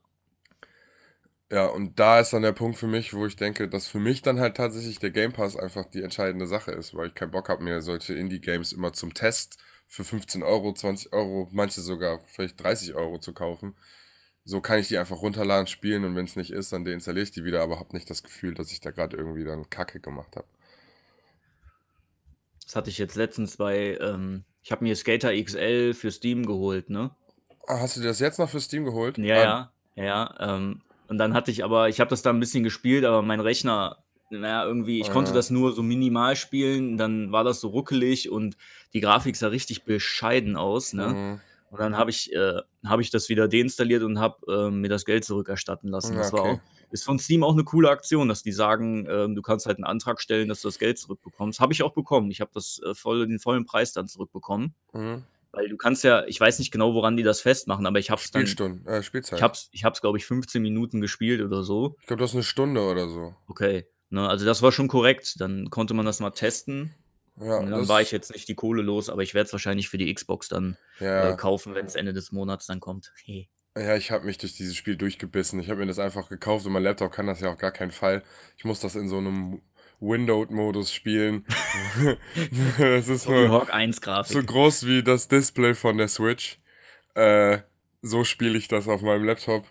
Ja, und da ist dann der Punkt für mich, wo ich denke, dass für mich dann halt tatsächlich der Game Pass einfach die entscheidende Sache ist, weil ich keinen Bock habe, mir solche Indie-Games immer zum Test für 15 Euro, 20 Euro, manche sogar vielleicht 30 Euro zu kaufen. So kann ich die einfach runterladen, spielen und wenn es nicht ist, dann deinstalliere ich die wieder, aber habe nicht das Gefühl, dass ich da gerade irgendwie dann Kacke gemacht habe. Das hatte ich jetzt letztens bei, ähm, ich habe mir Skater XL für Steam geholt, ne? Ah, hast du dir das jetzt noch für Steam geholt? Ja, Ah, ja, ja. Ähm, und dann hatte ich aber, ich habe das da ein bisschen gespielt, aber mein Rechner, naja, irgendwie, ich konnte Ah. das nur so minimal spielen, dann war das so ruckelig und die Grafik sah richtig bescheiden aus, ne? mhm. Und dann habe ich, äh, habe ich das wieder deinstalliert und habe ähm, mir das Geld zurückerstatten lassen. Ja, Das war okay. auch, ist von Steam auch eine coole Aktion, dass die sagen, ähm, du kannst halt einen Antrag stellen, dass du das Geld zurückbekommst. Habe ich auch bekommen. Ich habe das äh, voll, den vollen Preis dann zurückbekommen. Mhm. Weil du kannst ja, ich weiß nicht genau, woran die das festmachen, aber ich habe es dann, Spielstunden, äh, Spielzeit. ich hab's, ich hab's, glaube ich, 15 Minuten gespielt oder so. Ich glaube, das ist eine Stunde oder so. Okay. Ne, also das war schon korrekt. Dann konnte man das mal testen. Ja, Und dann war ich jetzt nicht die Kohle los, aber ich werde es wahrscheinlich für die Xbox dann äh, ja, kaufen, wenn es Ende des Monats dann kommt. Hey. Ja, ich habe mich durch dieses Spiel durchgebissen. Ich habe mir das einfach gekauft und mein Laptop kann das ja auf gar keinen Fall. Ich muss das in so einem Windowed-Modus spielen. das ist Tony nur Hawk 1 so groß wie das Display von der Switch. Äh, so spiele ich das auf meinem Laptop.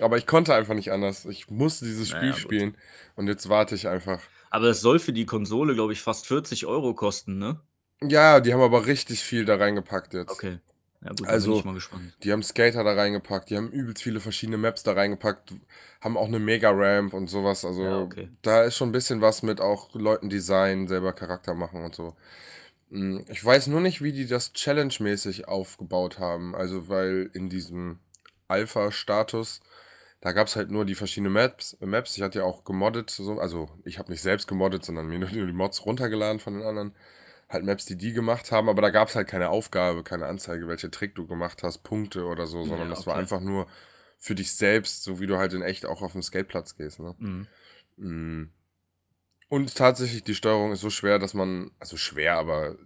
Aber ich konnte einfach nicht anders. Ich musste dieses Spiel Naja, spielen und jetzt warte ich einfach. Aber es soll für die Konsole, glaube ich, fast 40 Euro kosten, ne? Ja, die haben aber richtig viel da reingepackt jetzt. Okay. Ja gut, Also- bin ich mal gespannt. Die haben Skater da reingepackt, die haben übelst viele verschiedene Maps da reingepackt, haben auch eine Mega-Ramp und sowas. Also Ja, okay. da ist schon ein bisschen was mit auch Leuten Design, selber Charakter machen und so. Mm, Ich weiß nur nicht, wie die das Challenge-mäßig aufgebaut haben. Also, weil in diesem Alpha-Status, da gab es halt nur die verschiedenen Maps. Maps. Ich hatte ja auch gemoddet, so, also ich habe nicht selbst gemoddet, sondern mir nur die Mods runtergeladen von den anderen. Halt Maps, die die gemacht haben, aber da gab es halt keine Aufgabe, keine Anzeige, welche Trick du gemacht hast, Punkte oder so, sondern Ja, das war okay. einfach nur für dich selbst, so wie du halt in echt auch auf dem Skateplatz gehst. Ne? Mhm. Mm. Und tatsächlich, die Steuerung ist so schwer, dass man, also schwer, aber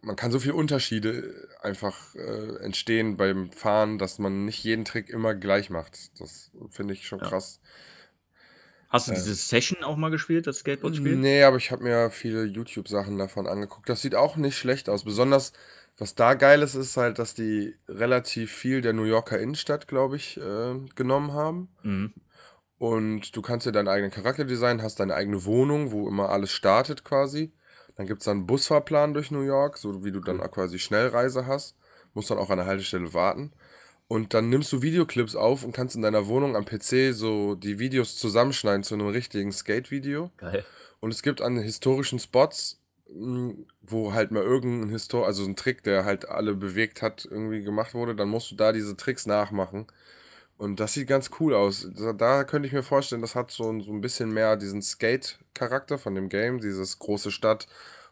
man kann so viele Unterschiede einfach äh, entstehen beim Fahren, dass man nicht jeden Trick immer gleich macht. Das finde ich schon Ja. krass. Hast du Äh. dieses Session auch mal gespielt, das Skateboard-Spiel? Nee, aber ich habe mir viele YouTube-Sachen davon angeguckt. Das sieht auch nicht schlecht aus. Besonders, was da geil ist, ist halt, dass die relativ viel der New Yorker Innenstadt, glaube ich, äh, genommen haben. Mhm. Und du kannst dir deinen eigenen Charakter designen, hast deine eigene Wohnung, wo immer alles startet quasi. Dann gibt es dann einen Busfahrplan durch New York, so wie du dann Cool. quasi Schnellreise hast. Musst dann auch an der Haltestelle warten. Und dann nimmst du Videoclips auf und kannst in deiner Wohnung am PC so die Videos zusammenschneiden zu einem richtigen Skate-Video. Geil. Und es gibt an historischen Spots, mh, wo halt mal irgendein Histor also ein Trick, der halt alle bewegt hat, irgendwie gemacht wurde, dann musst du da diese Tricks nachmachen. Und das sieht ganz cool aus. Da, da könnte ich mir vorstellen, das hat so, ein- so ein bisschen mehr diesen Skate-Charakter von dem Game, dieses große Stadt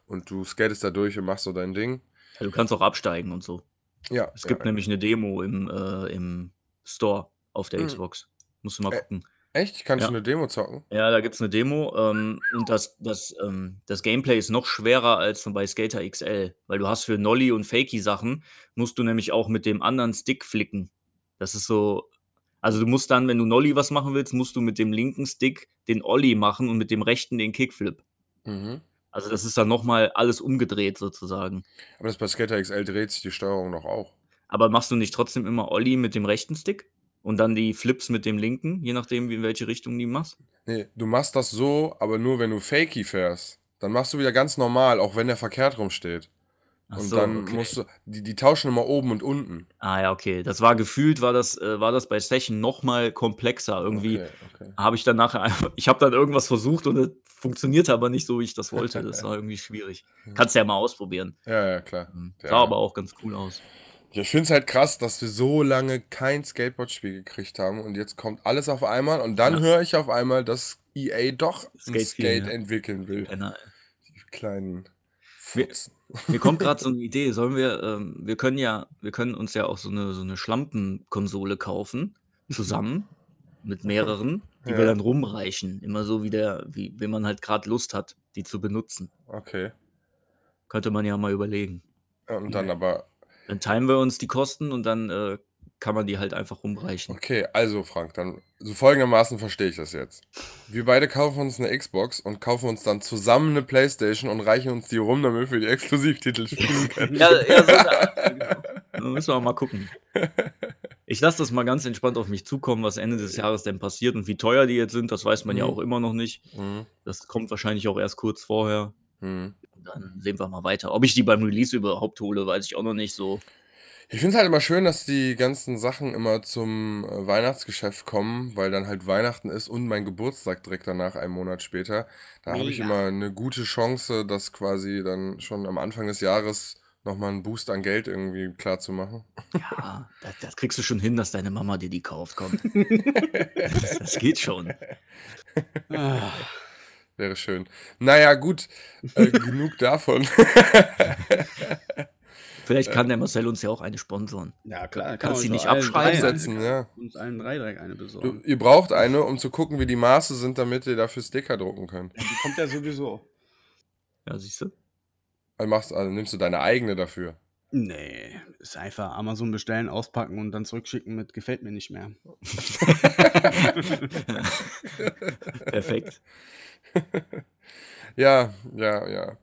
und du skatest da durch und machst so dein Ding. Ja, du kannst auch absteigen und so. Ja, Es gibt ja. nämlich eine Demo im, äh, im Store auf der Mhm. Xbox. Musst du mal Äh, gucken. Echt? Kann ich Ja. eine Demo zocken? Ja, da gibt es eine Demo ähm, und das, das, ähm, das Gameplay ist noch schwerer als bei Skater XL, weil du hast für Nolly und Fakey-Sachen, musst du nämlich auch mit dem anderen Stick flicken. Das ist so, also du musst dann, wenn du Nolly was machen willst, musst du mit dem linken Stick den Ollie machen und mit dem rechten den Kickflip. Mhm. Also das ist dann nochmal alles umgedreht sozusagen. Aber das bei Skater XL dreht sich die Steuerung noch auch. Aber machst du nicht trotzdem immer Ollie mit dem rechten Stick und dann die Flips mit dem linken, je nachdem, wie in welche Richtung die machst? Nee, du machst das so, aber nur wenn du Fakey fährst. Dann machst du wieder ganz normal, auch wenn der verkehrt rumsteht. Ach Und so, dann okay. musst du, die, die tauschen immer oben und unten. Ah ja, okay. Das war gefühlt, war das, äh, war das bei Session noch mal komplexer. Irgendwie Okay, okay. habe ich dann nachher einfach, ich habe dann irgendwas versucht und funktionierte aber nicht so, wie ich das wollte. Das war irgendwie schwierig. Kannst ja mal ausprobieren. Ja, ja, klar. Mhm. Ja. Sah aber auch ganz cool aus. Ja, ich finde es halt krass, dass wir so lange kein Skateboard-Spiel gekriegt haben und jetzt kommt alles auf einmal und dann Ja. höre ich auf einmal, dass EA doch ein Skate-Spiel, Skate ja. entwickeln will. Penner. Die kleinen Futzen. Mir kommt gerade so eine Idee. Sollen wir, ähm, wir können ja, wir können uns ja auch so eine, so eine Schlampenkonsole kaufen, zusammen mit mehreren, die Ja. wir dann rumreichen. Immer so wie der, wie, wenn man halt gerade Lust hat, die zu benutzen. Okay. Könnte man ja mal überlegen. Und dann aber, Dann teilen wir uns die Kosten und dann äh, kann man die halt einfach rumreichen. okay, also Frank, dann so folgendermaßen verstehe ich das jetzt. Wir beide kaufen uns eine Xbox und kaufen uns dann zusammen eine Playstation und reichen uns die rum, damit wir die Exklusivtitel spielen können. Ja, ja, so genau. Dann müssen wir mal gucken. Ich lasse das mal ganz entspannt auf mich zukommen, was Ende des Jahres denn passiert und wie teuer die jetzt sind, das weiß man ja Mhm. auch immer noch nicht. Mhm. Das kommt wahrscheinlich auch erst kurz vorher. Mhm. Dann sehen wir mal weiter. Ob ich die beim Release überhaupt hole, weiß ich auch noch nicht so. Ich finde es halt immer schön, dass die ganzen Sachen immer zum äh, Weihnachtsgeschäft kommen, weil dann halt Weihnachten ist und mein Geburtstag direkt danach, einen Monat später. Da habe ich immer eine gute Chance, das quasi dann schon am Anfang des Jahres nochmal einen Boost an Geld irgendwie klar zu machen. Ja, das, das kriegst du schon hin, dass deine Mama dir die kauft. Komm. Das, das geht schon. Ah, Wäre schön. Naja, gut, äh, genug davon. Vielleicht kann der Marcel uns ja auch eine sponsoren. ja, klar. Kannst man sie uns nicht allen abschreiben? Absetzen, ja. Uns allen drei direkt eine Du, besorgen. ihr braucht eine, um zu gucken, wie die Maße sind, damit ihr dafür Sticker drucken könnt. Ja, die kommt ja sowieso. Ja, siehst du? Also, machst, also nimmst du deine eigene dafür. Nee, ist einfach Amazon bestellen, auspacken und dann zurückschicken mit gefällt mir nicht mehr. Perfekt. Ja, ja, ja.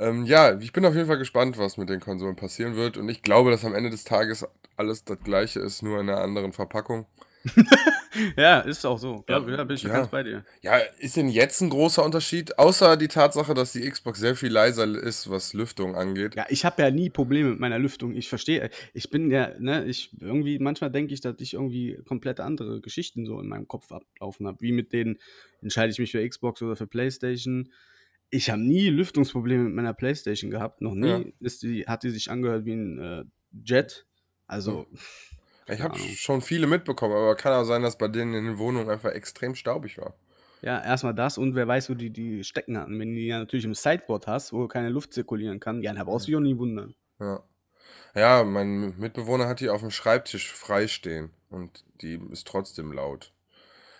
Ähm, ja, ich bin auf jeden Fall gespannt, was mit den Konsolen passieren wird. Und ich glaube, dass am Ende des Tages alles das gleiche ist, nur in einer anderen Verpackung. Ja, ist auch so. Ja. Ja, da bin ich Ja. ganz bei dir. Ja, ist denn jetzt ein großer Unterschied? Außer die Tatsache, dass die Xbox sehr viel leiser ist, was Lüftung angeht. Ja, ich habe ja nie Probleme mit meiner Lüftung. Ich verstehe, ich bin ja, ne, ich irgendwie, manchmal denke ich, dass ich irgendwie komplett andere Geschichten so in meinem Kopf ablaufen habe. Wie mit denen entscheide ich mich für Xbox oder für Playstation. Ich habe nie Lüftungsprobleme mit meiner Playstation gehabt. Noch nie Ja. ist die, hat die sich angehört wie ein äh, Jet. Also, Ich habe schon viele mitbekommen, aber kann auch sein, dass bei denen in den Wohnungen einfach extrem staubig war. ja, erstmal das und wer weiß, wo die die stecken hatten. Wenn du die ja natürlich im Sideboard hast, wo keine Luft zirkulieren kann, ja, da brauchst du dich auch nie wundern. Ja. Ja, mein Mitbewohner hat die auf dem Schreibtisch freistehen und die ist trotzdem laut.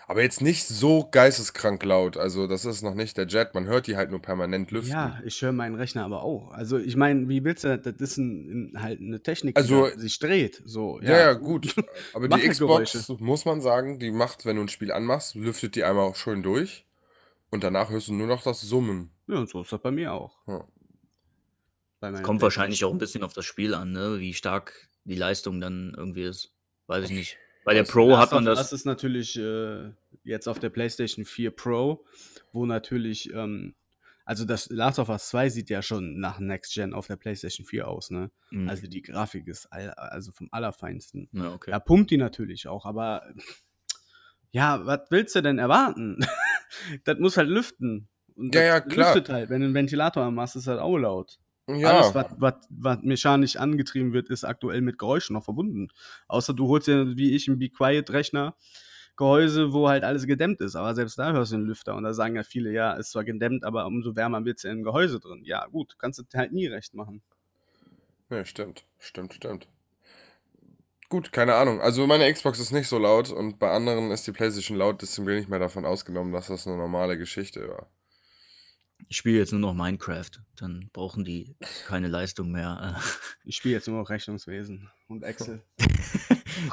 Aber jetzt nicht so geisteskrank laut. Also, das ist noch nicht der Jet. Man hört die halt nur permanent lüften. Ja, ich höre meinen Rechner aber auch. Also, ich meine, wie willst du das? Das ist ein, halt eine Technik, also, die sich dreht. So, ja, ja, gut. Aber die Xbox, Geräusche. muss man sagen, die macht, wenn du ein Spiel anmachst, lüftet die einmal auch schön durch. Und danach hörst du nur noch das Summen. Ja, und so ist das bei mir auch. Ja. Kommt wahrscheinlich auch ein bisschen auf das Spiel an, ne? wie stark die Leistung dann irgendwie ist. Weiß ich nicht. Bei der Pro hat man das. Das ist natürlich äh, jetzt auf der PlayStation 4 Pro, wo natürlich, ähm, also das Last of Us 2 sieht ja schon nach Next Gen auf der PlayStation 4 aus, ne? Mhm. Also die Grafik ist all, also vom Allerfeinsten. Ja, okay. Da pumpt die natürlich auch, aber ja, was willst du denn erwarten? das muss halt lüften. Und ja, ja, klar. Lüftet halt. Wenn du einen Ventilator machst, ist halt auch laut. Ja. Alles, was, mechanisch angetrieben wird, ist aktuell mit Geräuschen noch verbunden. Außer du holst ja, wie ich, einen Be Quiet-Rechner, Gehäuse, wo halt alles gedämmt ist. Aber selbst da hörst du einen Lüfter. Und da sagen ja viele, ja, ist zwar gedämmt, aber umso wärmer wird es ja im Gehäuse drin. Ja, gut, kannst du halt nie recht machen. Ja, stimmt. Stimmt, stimmt. Gut, keine Ahnung. Also meine Xbox ist nicht so laut und bei anderen ist die PlayStation laut, deswegen bin ich mal davon ausgenommen, dass das eine normale Geschichte war. Ich spiele jetzt nur noch Minecraft, dann brauchen die keine Leistung mehr. Ich spiele jetzt nur noch Rechnungswesen und Excel.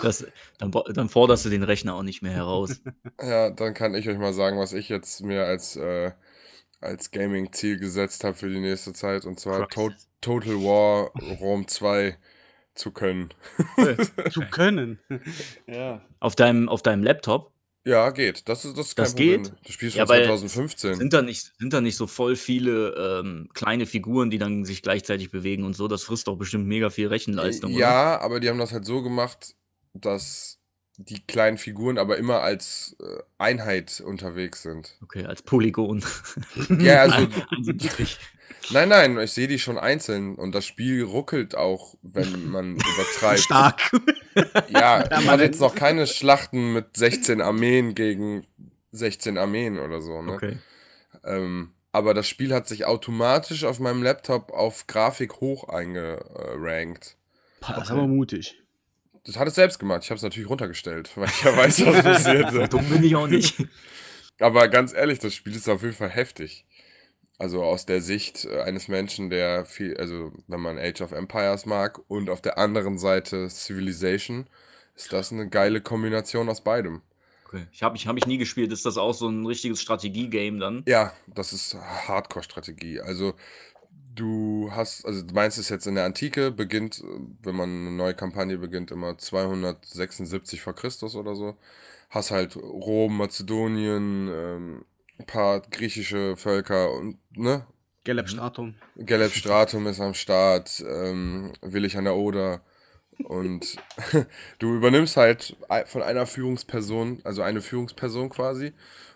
Das, dann, dann forderst du den Rechner auch nicht mehr heraus. Ja, dann kann ich euch mal sagen, was ich jetzt mir als, äh, als Gaming-Ziel gesetzt habe für die nächste Zeit. Und zwar to Total War Rome 2 zu können. zu können? ja. Auf deinem, auf deinem Laptop? Ja, geht. Das ist, das ist kein Das Problem. geht? Du spielst Ja, von 2015. sind da nicht sind da nicht so voll viele, ähm, kleine Figuren, die dann sich gleichzeitig bewegen und so? Das frisst doch bestimmt mega viel Rechenleistung, oder? Ja, aber die haben das halt so gemacht, dass die kleinen Figuren aber immer als äh, Einheit unterwegs sind. Okay, als Polygon. Ja, also nein, nein, ich sehe die schon einzeln und das Spiel ruckelt auch, wenn man übertreibt. Stark. Ja, ich hatte jetzt noch keine Schlachten mit 16 Armeen gegen 16 Armeen oder so, ne? Okay. Ähm, aber das Spiel hat sich automatisch auf meinem Laptop auf Grafik hoch eingerankt. Das ist aber mutig. Das hat es selbst gemacht. Ich habe es natürlich runtergestellt, weil ich ja weiß, was passiert. dumm bin ich auch nicht. Aber ganz ehrlich, das Spiel ist auf jeden Fall heftig. Also aus der Sicht äh, eines Menschen, der viel, also wenn man Age of Empires mag und auf der anderen Seite Civilization, ist das eine geile Kombination aus beidem. Okay. Ich habe ich hab ich nie gespielt. Ist das auch so ein richtiges Strategie-Game dann? Ja, das ist Hardcore-Strategie. Also Du hast, also du meinst es jetzt in der Antike, beginnt, wenn man eine neue Kampagne beginnt, immer 276 vor Christus oder so. Hast halt Rom, Mazedonien, ähm, ein paar griechische Völker und, ne? Geleb Stratum. Geleb Stratum ist am Start, ähm, Willig an der Oder. Und du übernimmst halt von einer Führungsperson, also eine Führungsperson quasi,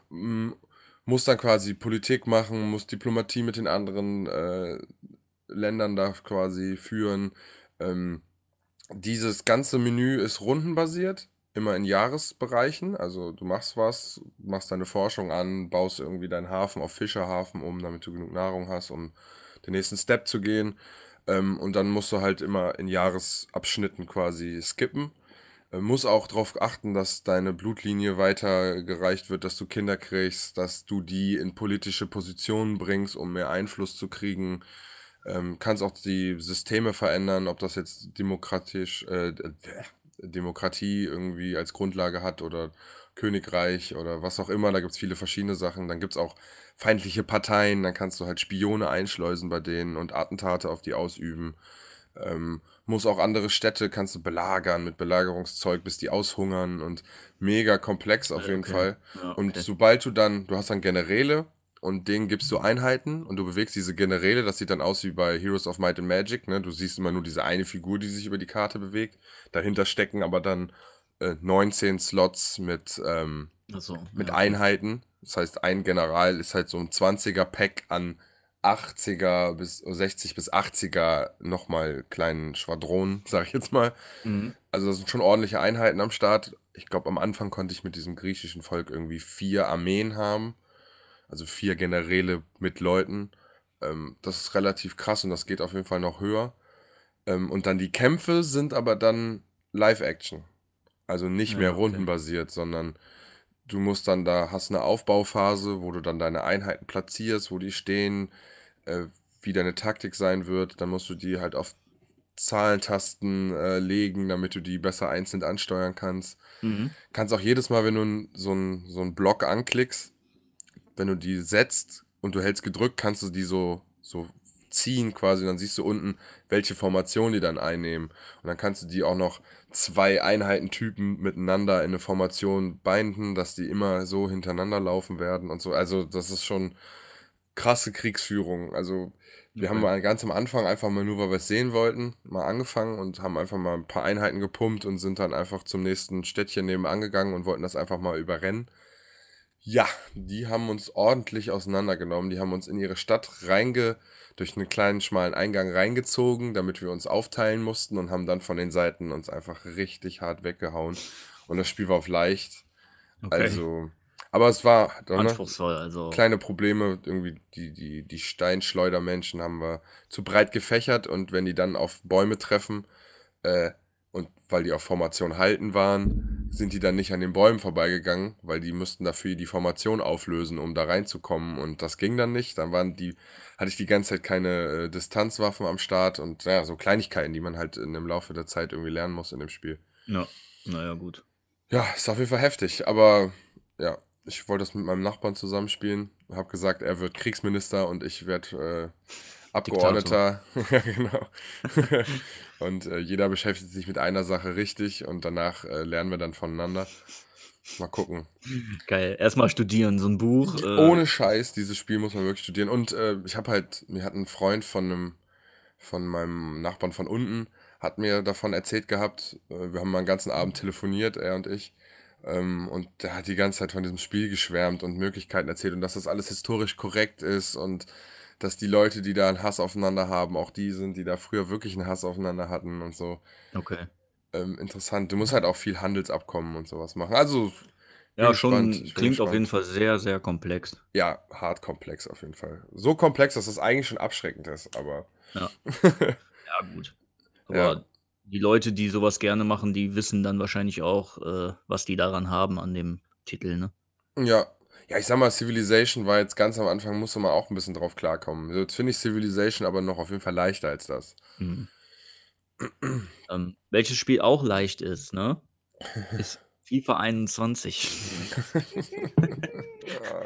muss dann quasi Politik machen, muss Diplomatie mit den anderen äh, Ländern da quasi führen. Ähm, dieses ganze Menü ist rundenbasiert, immer in Jahresbereichen. Also du machst was, machst deine Forschung an, baust irgendwie deinen Hafen auf Fischerhafen um, damit du genug Nahrung hast, um den nächsten Step zu gehen. Ähm, und dann musst du halt immer in Jahresabschnitten quasi skippen. Äh, muss auch darauf achten, dass deine Blutlinie weitergereicht wird, dass du Kinder kriegst, dass du die in politische Positionen bringst, um mehr Einfluss zu kriegen. Ähm, kannst auch die Systeme verändern, ob das jetzt demokratisch, äh, Demokratie irgendwie als Grundlage hat oder Königreich oder was auch immer. Da gibt es viele verschiedene Sachen. Dann gibt es auch feindliche Parteien, dann kannst du halt Spione einschleusen bei denen und Attentate auf die ausüben. Ähm, muss auch andere Städte, kannst du belagern mit Belagerungszeug, bis die aushungern und mega komplex auf jeden okay. Fall. Ja, okay. Und sobald du dann, du hast dann Generäle und denen gibst du Einheiten und du bewegst diese Generäle, das sieht dann aus wie bei Heroes of Might and Magic, ne? Du siehst immer nur diese eine Figur, die sich über die Karte bewegt. Dahinter stecken aber dann äh, 19 Slots mit, ähm, so, mit ja, Einheiten. Das heißt, ein General ist halt so ein 20er-Pack an 80er bis 60 bis 80er nochmal kleinen Schwadronen, sag ich jetzt mal. Mhm. Also das sind schon ordentliche Einheiten am Start. Ich glaube, am Anfang konnte ich mit diesem griechischen Volk irgendwie vier Armeen haben. Also vier Generäle mit Leuten. Ähm, das ist relativ krass und das geht auf jeden Fall noch höher. Ähm, und dann die Kämpfe sind aber dann Live-Action. Also nicht ja, mehr rundenbasiert, sondern du musst dann da, hast eine Aufbauphase, wo du dann deine Einheiten platzierst, wo die stehen, äh, wie deine Taktik sein wird. Dann musst du die halt auf Zahlentasten äh, legen, damit du die besser einzeln ansteuern kannst. Mhm. Kannst auch jedes Mal, wenn du so einen so einen Block anklickst, wenn du die setzt und du hältst gedrückt, kannst du die so, so ziehen quasi. Dann siehst du unten, welche Formation die dann einnehmen. Und dann kannst du die auch noch zwei Einheitentypen miteinander in eine Formation binden, dass die immer so hintereinander laufen werden und so. Also das ist schon krasse Kriegsführung. Also wir haben Okay. mal ganz am Anfang einfach mal nur, weil wir es sehen wollten, mal angefangen und haben einfach mal ein paar Einheiten gepumpt und sind dann einfach zum nächsten Städtchen nebenan gegangen und wollten das einfach mal überrennen. Ja, die haben uns ordentlich auseinandergenommen. Die haben uns in ihre Stadt reinge, durch einen kleinen schmalen Eingang reingezogen, damit wir uns aufteilen mussten und haben dann von den Seiten uns einfach richtig hart weggehauen. Und das Spiel war auf leicht. Okay. Also, aber es war ne, Anspruchsvoll, also. kleine Probleme. Irgendwie die, die, die Steinschleudermenschen haben wir zu breit gefächert und wenn die dann auf Bäume treffen, äh, und weil die auf Formation halten waren, sind die dann nicht an den Bäumen vorbeigegangen, weil die müssten dafür die Formation auflösen, um da reinzukommen. Und das ging dann nicht. Dann waren die, hatte ich die ganze Zeit keine äh, Distanzwaffen am Start und ja, so Kleinigkeiten, die man halt in dem Laufe der Zeit irgendwie lernen muss in dem Spiel. Ja, naja, gut. Ja, ist auf jeden Fall heftig, aber ja, ich wollte das mit meinem Nachbarn zusammenspielen. Habe gesagt, er wird Kriegsminister und ich werde äh, Abgeordneter. ja, genau. und äh, jeder beschäftigt sich mit einer Sache richtig und danach äh, lernen wir dann voneinander. Mal gucken. Geil. Erstmal studieren, so ein Buch. Äh, Ohne Scheiß, dieses Spiel muss man wirklich studieren. Und äh, ich habe halt, mir hat ein Freund von einem, von meinem Nachbarn von unten, hat mir davon erzählt gehabt. Äh, wir haben mal einen ganzen Abend telefoniert, er und ich. Ähm, und der hat die ganze Zeit von diesem Spiel geschwärmt und Möglichkeiten erzählt und dass das alles historisch korrekt ist und dass die Leute, die da einen Hass aufeinander haben, auch die sind, die da früher wirklich einen Hass aufeinander hatten und so. Okay. Ähm, interessant. Du musst halt auch viel Handelsabkommen und sowas machen. Also, Ja, schon klingt auf gespannt. jeden Fall sehr, sehr komplex. Ja, hart komplex auf jeden Fall. So komplex, dass es eigentlich schon abschreckend ist, aber Ja, gut. Aber Ja. die Leute, die sowas gerne machen, die wissen dann wahrscheinlich auch, äh, was die daran haben an dem Titel, ne? ja. Ja, ich sag mal, Civilization war jetzt ganz am Anfang, musste man auch ein bisschen drauf klarkommen. Jetzt finde ich Civilization aber noch auf jeden Fall leichter als das. Mhm. ähm, welches Spiel auch leicht ist, ne? Ist FIFA 21. Ja,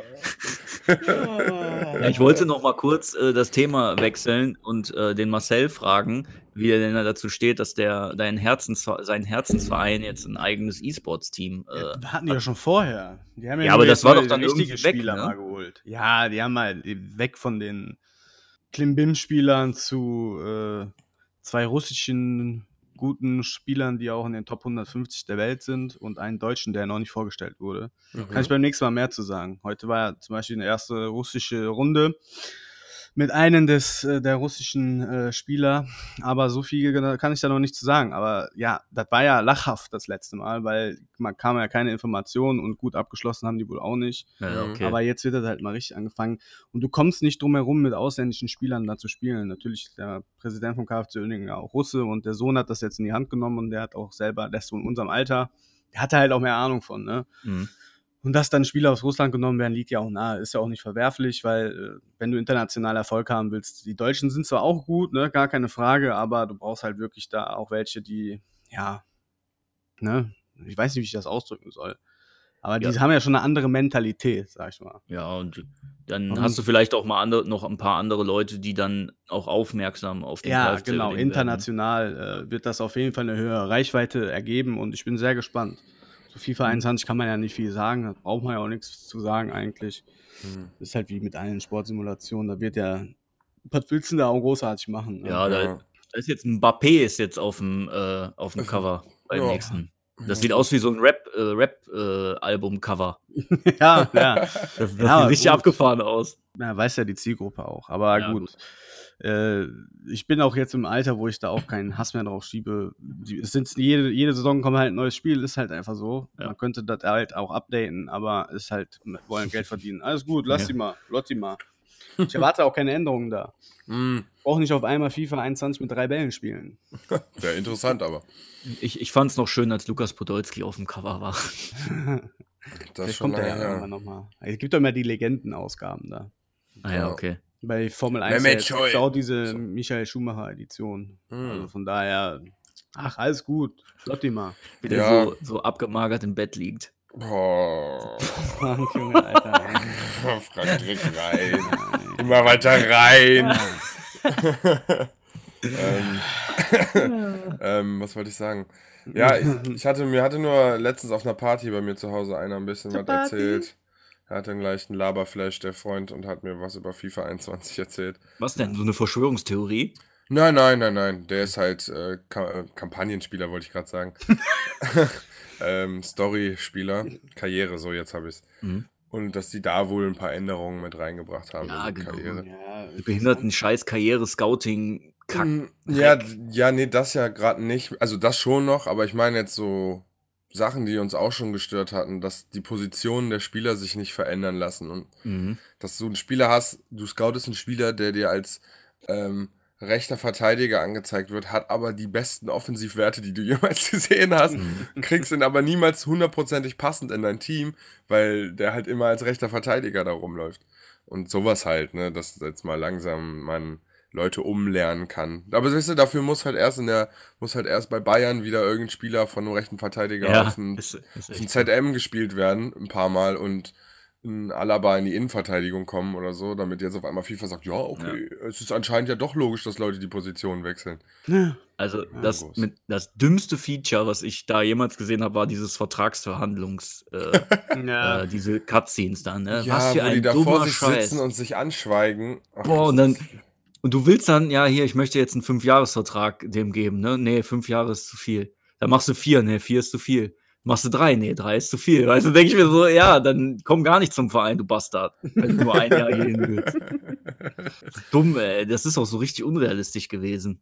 ich wollte noch mal kurz äh, das Thema wechseln und äh, den Marcel fragen, wie er denn dazu steht, dass der dein Herzens, sein Herzensverein jetzt ein eigenes E-Sports-Team äh, Wir hatten die ja schon vorher. Die haben Ja, aber nur das war doch dann richtige irgendwie weg, Spieler ne? mal geholt. Ja, die haben mal weg von den Klimbim-Spielern zu äh, zwei russischen guten Spielern, die auch in den Top 150 der Welt sind und einen Deutschen, der noch nicht vorgestellt wurde. Kann Mhm. ich beim nächsten Mal mehr zu sagen. Heute war ja zum Beispiel eine erste russische Runde mit einem des, äh, der russischen äh, Spieler, aber so viel kann ich da noch nicht zu sagen. Aber ja, das war ja lachhaft das letzte Mal, weil man kam ja keine Informationen und gut abgeschlossen haben die wohl auch nicht. Ja, okay. Aber jetzt wird das halt mal richtig angefangen. Und du kommst nicht drum herum, mit ausländischen Spielern da zu spielen. Natürlich ist der Präsident vom KFC Uerdingen ja auch Russe und der Sohn hat das jetzt in die Hand genommen und der hat auch selber, der ist so in unserem Alter, der hatte halt auch mehr Ahnung von, ne? Mhm. Und dass dann Spieler aus Russland genommen werden, liegt ja auch nahe. Ist ja auch nicht verwerflich, weil äh, wenn du international Erfolg haben willst, die Deutschen sind zwar auch gut, ne, gar keine Frage, aber du brauchst halt wirklich da auch welche, die, ja, ne, ich weiß nicht, wie ich das ausdrücken soll. Aber die Ja. haben ja schon eine andere Mentalität, sag ich mal. Ja, und dann Und- hast du vielleicht auch mal andere, noch ein paar andere Leute, die dann auch aufmerksam auf den Ja, genau. Werden. International äh, wird das auf jeden Fall eine höhere Reichweite ergeben und ich bin sehr gespannt. Zu FIFA Mhm. 21 kann man ja nicht viel sagen, da braucht man ja auch nichts zu sagen eigentlich. Mhm. Das ist halt wie mit allen Sportsimulationen, da wird ja, was willst du da auch großartig machen? Ne? Ja, da, Ja. da ist jetzt ein Mbappé ist jetzt auf dem, äh, auf dem Cover beim Ja. nächsten. Das sieht aus wie so ein Rap, äh, Rap äh, ja, ja. Das, das Ja, sieht richtig gut. abgefahren aus. ja, weiß ja die Zielgruppe auch. Aber Ja, gut. Äh, ich bin auch jetzt im Alter, wo ich da auch keinen Hass mehr drauf schiebe. Die- Es sind jede, jede Saison kommt halt ein neues Spiel, ist halt einfach so. Ja. Man könnte das halt auch updaten, aber ist halt, wollen Geld verdienen. Alles gut, lass Ja. die mal, lot die mal. Ich erwarte auch keine Änderungen da. Mhm. Brauche nicht auf einmal FIFA 21 mit drei Bällen spielen. Wäre interessant, aber. Ich, ich fand es noch schön, als Lukas Podolski auf dem Cover war. Das ist Vielleicht schon kommt er ja irgendwann nochmal. Es gibt doch immer die Legendenausgaben da. Ah Ja. okay. Bei Formel 1 Mehmet jetzt Scholl. gibt's auch diese So. Michael Schumacher-Edition. Hm. Also von daher, ach, alles gut. Flotti mal. Wie der Ja. so, so abgemagert im Bett liegt. Boah. Frank, Junge, Alter. Frank, direkt rein. Immer weiter rein. ähm, ähm, was wollte ich sagen? Ja, ich, ich hatte mir hatte nur letztens auf einer Party bei mir zu Hause einer ein bisschen was Party? erzählt. Er hatte einen leichten Laberflash, der Freund, und hat mir was über FIFA 21 erzählt. Was denn? So eine Verschwörungstheorie? Nein, nein, nein, nein. Der ist halt äh, Ka äh, Kampagnenspieler, wollte ich gerade sagen. ähm, Story-Spieler. Karriere, so jetzt habe ich es. Mhm. Und dass die da wohl ein paar Änderungen mit reingebracht haben Ja, in die genau. Karriere. Ja, behinderten Scheiß Karriere-Scouting. Kack. Mm, Ja, ja, nee, das ja gerade nicht. Also das schon noch, aber ich meine jetzt so Sachen, die uns auch schon gestört hatten, dass die Positionen der Spieler sich nicht verändern lassen und Mhm. dass du einen Spieler hast, du scoutest einen Spieler, der dir als ähm, rechter Verteidiger angezeigt wird, hat aber die besten Offensivwerte, die du jemals gesehen hast, Mhm. kriegst ihn aber niemals hundertprozentig passend in dein Team, weil der halt immer als rechter Verteidiger da rumläuft. Und sowas halt, ne, dass jetzt mal langsam man Leute umlernen kann. Aber weißt du, dafür muss halt erst in der, muss halt erst bei Bayern wieder irgendein Spieler von einem rechten Verteidiger Ja, auf den ist, ist auf dem echt. ZM gespielt werden, ein paar Mal und ein Alaba in die Innenverteidigung kommen oder so, damit jetzt auf einmal FIFA sagt, ja, okay, es ist anscheinend ja doch logisch, dass Leute die Position wechseln. Ja. Also Ja, das, mit, das dümmste Feature, was ich da jemals gesehen habe, war dieses Vertragsverhandlungs, äh, Ja. äh, diese Cutscenes dann, ne? ja, was für wo die ein da vor sich Scheiß. sitzen und sich anschweigen. Ach, Boah, und dann, und du willst dann, ja, hier, ich möchte jetzt einen Fünfjahresvertrag dem geben, ne? Nee, fünf Jahre ist zu viel. Dann machst du vier, nee, vier ist zu viel. Machst du drei, nee, drei ist zu viel. Weißt du, denke ich mir so, ja, dann komm gar nicht zum Verein, du Bastard. Wenn du nur ein Jahr hier hin willst. Dumm, ey. Das ist auch so richtig unrealistisch gewesen.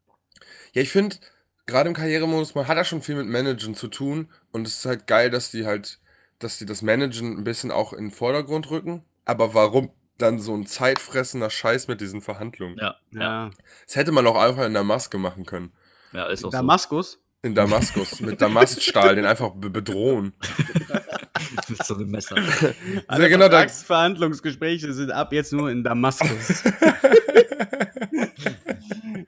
Ja, ich finde, gerade im Karrieremodus, man hat ja schon viel mit Managen zu tun und es ist halt geil, dass die halt, dass die das Managen ein bisschen auch in den Vordergrund rücken. Aber warum dann so ein zeitfressender Scheiß mit diesen Verhandlungen? Ja, ja, ja. Das hätte man auch einfach in der Maske machen können. ja ist auch so. Damaskus? In Damaskus, mit Damaststahl, den einfach be bedrohen. Mit so einem Messer. Alle genau, da- Verhandlungsgespräche sind ab jetzt nur in Damaskus.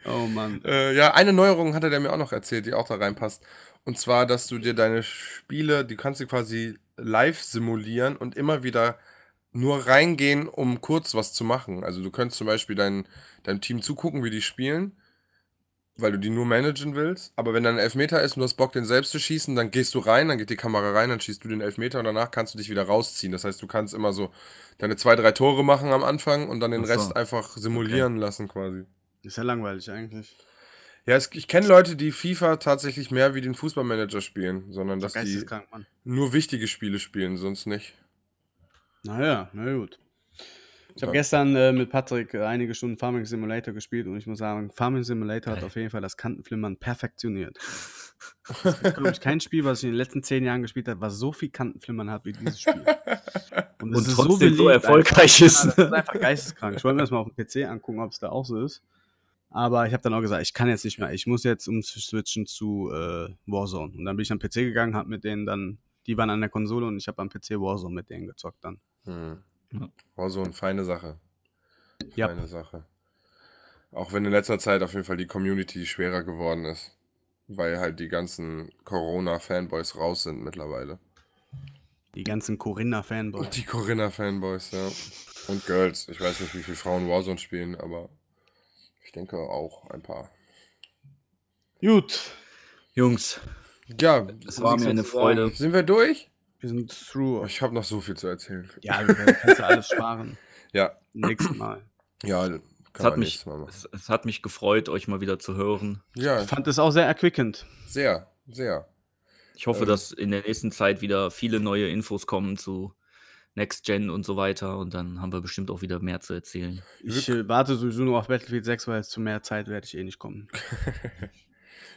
oh Mann. Äh, ja, eine Neuerung hatte der mir auch noch erzählt, die auch da reinpasst. Und zwar, dass du dir deine Spiele, die kannst du quasi live simulieren und immer wieder nur reingehen, um kurz was zu machen. Also du könntest zum Beispiel dein, deinem Team zugucken, wie die spielen, weil du die nur managen willst. Aber wenn dann ein Elfmeter ist und du hast Bock, den selbst zu schießen, dann gehst du rein, dann geht die Kamera rein, dann schießt du den Elfmeter und danach kannst du dich wieder rausziehen. Das heißt, du kannst immer so deine zwei, drei Tore machen am Anfang und dann den so. Rest einfach simulieren lassen quasi. Ist ja langweilig eigentlich. Ja, es, ich kenne Leute, die FIFA tatsächlich mehr wie den Fußballmanager spielen, sondern dass die nur wichtige Spiele spielen, sonst nicht. Naja, na gut. Ich habe gestern äh, mit Patrick einige Stunden Farming Simulator gespielt und ich muss sagen, Farming Simulator hat auf jeden Fall das Kantenflimmern perfektioniert. Es gibt, glaube ich, kein Spiel, was ich in den letzten zehn Jahren gespielt habe, was so viel Kantenflimmern hat wie dieses Spiel. Und ist trotzdem so beliebt erfolgreich einfach. ist. Ja, das ist einfach geisteskrank. Ich wollte mir das mal auf dem PC angucken, ob es da auch so ist. Aber ich habe dann auch gesagt, ich kann jetzt nicht mehr. Ich muss jetzt umswitchen zu äh, Warzone. Und dann bin ich am PC gegangen, habe mit denen dann, die waren an der Konsole und ich habe am PC Warzone mit denen gezockt dann. Hm. Ja. War so eine feine Sache. Ja. Feine Sache. Auch wenn in letzter Zeit auf jeden Fall die Community schwerer geworden ist. Weil halt die ganzen Corona-Fanboys raus sind mittlerweile. Die ganzen Corinna-Fanboys. Und die Corinna-Fanboys, ja. Und Girls. Ich weiß nicht, wie viele Frauen Warzone spielen, aber ich denke auch ein paar. Gut, Jungs, Ja, es war mir eine Freude. sind wir durch? Wir sind through. Ich habe noch so viel zu erzählen. Ja, du kannst ja alles sparen. Ja, Nächstes Mal. ja, kann Es hat, man mich, Mal machen. es, es hat mich gefreut, euch mal wieder zu hören. Ja, Ich fand es auch sehr erquickend. sehr, sehr. Ich hoffe, Ähm. dass in der nächsten Zeit wieder viele neue Infos kommen zu Next Gen und so weiter. Und dann haben wir bestimmt auch wieder mehr zu erzählen. Ich äh, warte sowieso nur auf Battlefield 6, weil zu mehr Zeit werde ich eh nicht kommen.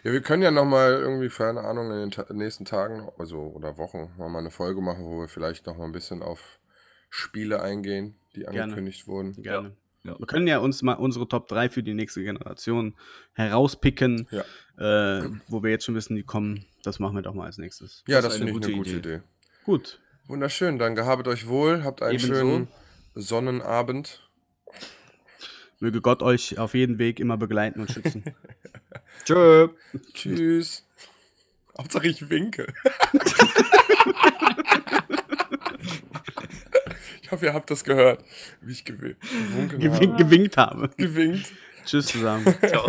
Ja, wir können ja nochmal irgendwie, keine Ahnung, in den Ta nächsten Tagen, also oder Wochen, noch mal eine Folge machen, wo wir vielleicht noch mal ein bisschen auf Spiele eingehen, die Gerne. angekündigt wurden. Gerne. Ja. Wir können ja uns mal unsere Top 3 für die nächste Generation herauspicken, Ja. äh, wo wir jetzt schon wissen, die kommen. Das machen wir doch mal als nächstes. Ja, Das das, ist eine finde ich eine gute gute Idee. Gut, Wunderschön, dann gehabet euch wohl, habt einen Ebenso. schönen Sonnenabend. Möge Gott euch auf jedem Weg immer begleiten und schützen. Tschö. Tschüss. Hauptsache ich winke. ich hoffe, ihr habt das gehört, wie ich gew gewunken Gewin habe. gewinkt habe. Gewinkt. Tschüss zusammen. Ciao.